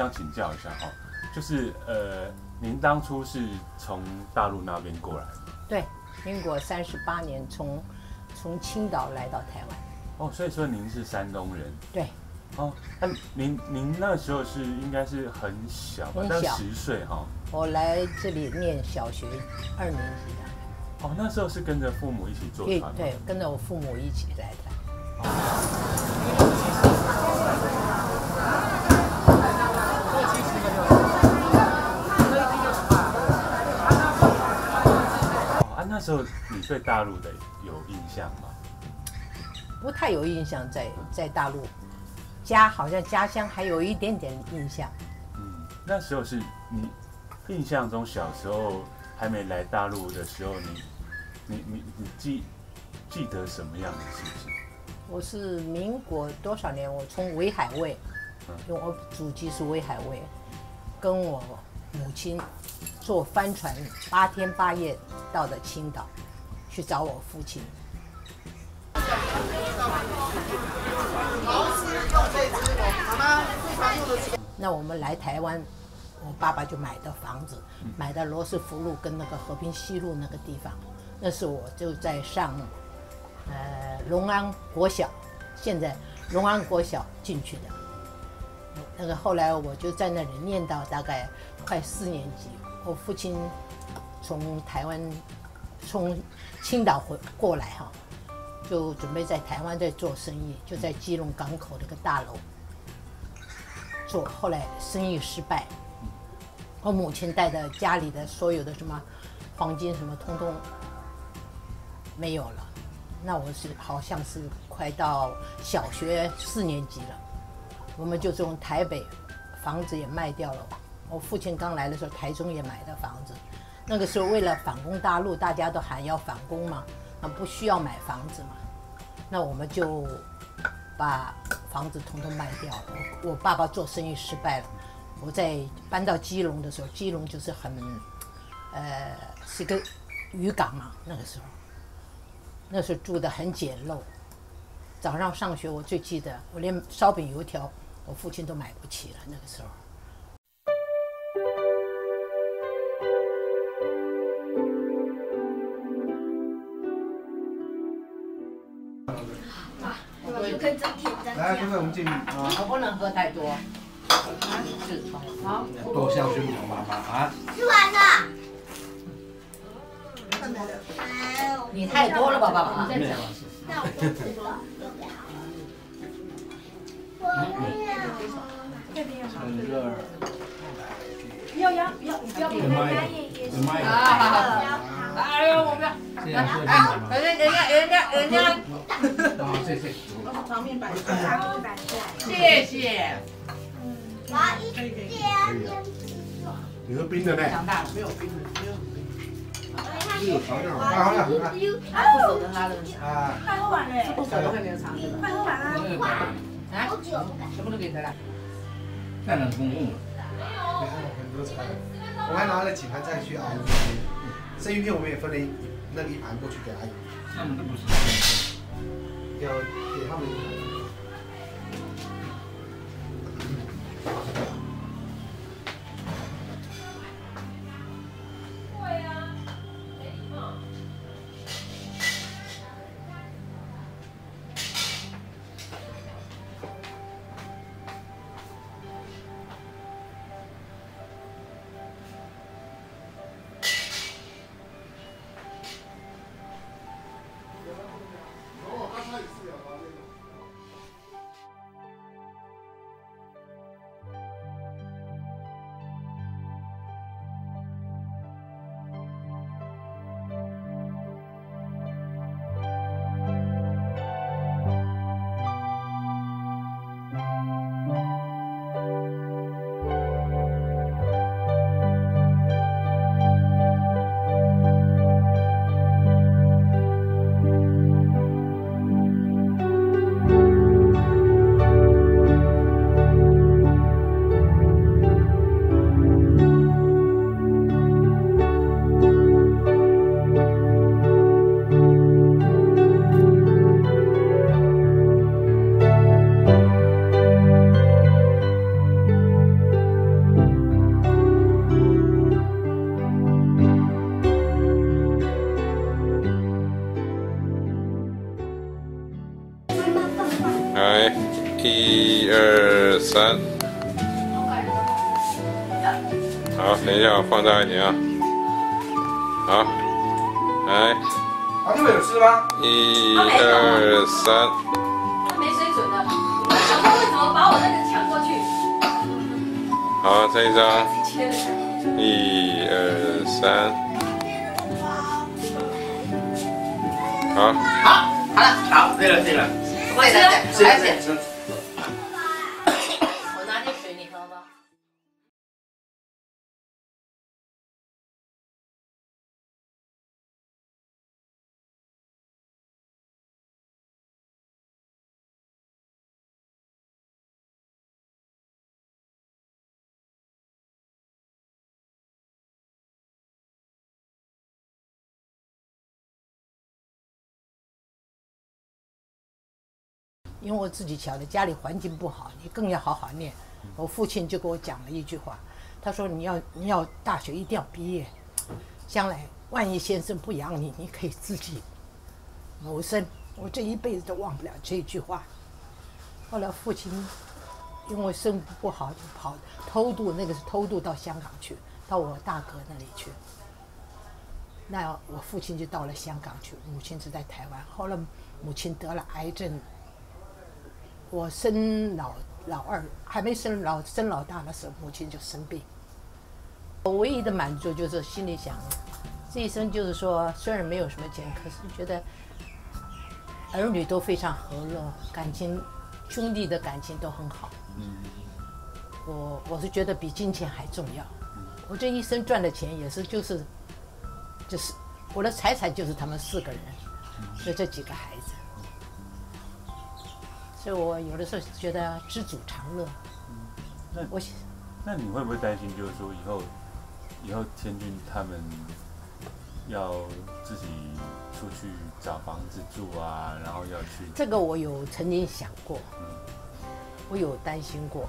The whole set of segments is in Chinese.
想请教一下哈，就是呃，您当初是从大陆那边过来的？对，民国三十八年从从青岛来到台湾。哦，所以说您是山东人。对。哦，那您您那时候是应该是很小吧？很小，十岁哈。我来这里念小学二年级的。哦，那时候是跟着父母一起坐船。对，跟着我父母一起来的。哦，那时候你对大陆的有印象吗？不太有印象在，在在大陆。家好像家乡还有一点点印象。嗯，那时候是你印象中小时候还没来大陆的时候，你你你你记记得什么样的事情？我是民国多少年？我从威海卫，因为我祖籍是威海卫，跟我母亲坐帆船八天八夜到的青岛去找我父亲。那我们来台湾，我爸爸就买的房子，买的罗斯福路跟那个和平西路那个地方。那是我就在上，呃，龙安国小，现在龙安国小进去的。那个后来我就在那里念到大概快四年级。我父亲从台湾从青岛回过来哈，就准备在台湾在做生意，就在基隆港口那个大楼。做后来生意失败，我母亲带着家里的所有的什么黄金什么通通没有了，那我是好像是快到小学四年级了，我们就从台北房子也卖掉了。我父亲刚来的时候，台中也买的房子，那个时候为了反攻大陆，大家都喊要反攻嘛，那不需要买房子嘛，那我们就把。房子统统卖掉了，我我爸爸做生意失败了。我在搬到基隆的时候，基隆就是很，呃，是个渔港嘛。那个时候，那时候住得很简陋。早上上学，我最记得，我连烧饼油条，我父亲都买不起了。那个时候。我们进啊！我不能喝太多，好，多孝顺你妈妈啊！吃完了。你太多了吧，爸爸？没有。那我就吃了。不要压，不要，不要给他压爷爷。啊，好好。哎呦，我不要。人家，人家，人家，人家。好，谢谢。旁边摆出来，摆出来。谢谢。嗯，我要一点点。你说冰的没？长大了，没有冰的，没有冰。是，好点，好好点。还不舍得他的。啊。快喝完嘞。不舍得会没有长的。快喝完啊！来，全部都给他了。太冷公公了。我还拿了几盘菜去熬鱼片。生鱼片我们也分了一那一盘过去给阿姨。他们都不是。要给他们一盘。三。好，等一下我放大一点啊。好，来。啊，这边有吃吗？一二三。他没水准的，我想说为什么把我那个抢过去？好，这一张。一二三。好。好，好了，好，对了，对了。我吃，来吃。我因为我自己晓得家里环境不好，你更要好好念。我父亲就跟我讲了一句话，他说：“你要你要大学一定要毕业，将来万一先生不养你，你可以自己谋生。”我这一辈子都忘不了这句话。后来父亲因为生不好就跑偷渡，那个是偷渡到香港去，到我大哥那里去。那我父亲就到了香港去，母亲是在台湾。后来母亲得了癌症。我生老老二还没生老生老大的时候，母亲就生病。我唯一的满足就是心里想，这一生就是说，虽然没有什么钱，可是觉得儿女都非常和乐，感情兄弟的感情都很好。我我是觉得比金钱还重要。我这一生赚的钱也是就是就是我的财产就是他们四个人，就这几个孩子。所以我有的时候觉得知足常乐。那我，那你会不会担心，就是说以后，以后天君他们要自己出去找房子住啊，然后要去？这个我有曾经想过，我有担心过。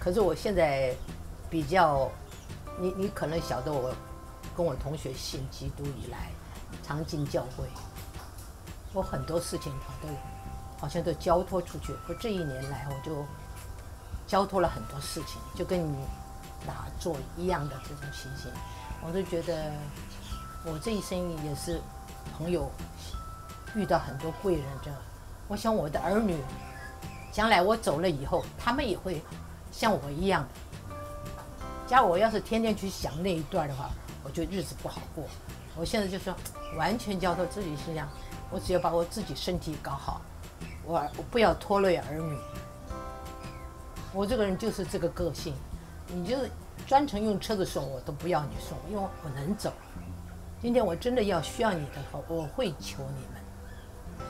可是我现在比较，你你可能晓得我跟我同学信基督以来，常进教会，我很多事情他都。好像都交托出去。我这一年来，我就交托了很多事情，就跟你打坐一样的这种情形。我都觉得我这一生也是朋友遇到很多贵人。这样，我想我的儿女将来我走了以后，他们也会像我一样。假如我要是天天去想那一段的话，我就日子不好过。我现在就说完全交托自己心想，我只要把我自己身体搞好。我不要拖累儿女。我这个人就是这个个性，你就是专程用车子送我都不要你送，因为我能走。今天我真的要需要你的话，我会求你们，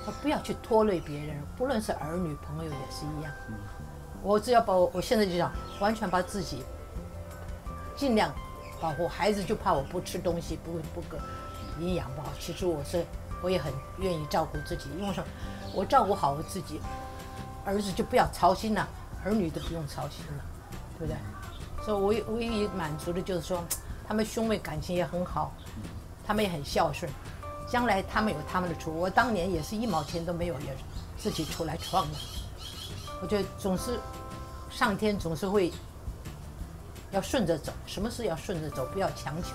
我不要去拖累别人，不论是儿女朋友也是一样。我只要把我，我现在就想完全把自己尽量保护孩子，就怕我不吃东西，不不个营养不好。其实我是我也很愿意照顾自己，因为说。我照顾好我自己，儿子就不要操心了，儿女都不用操心了，对不对？所以我我唯一满足的就是说，他们兄妹感情也很好，他们也很孝顺，将来他们有他们的出路。我当年也是一毛钱都没有，也自己出来创的。我觉得总是上天总是会要顺着走，什么事要顺着走，不要强求。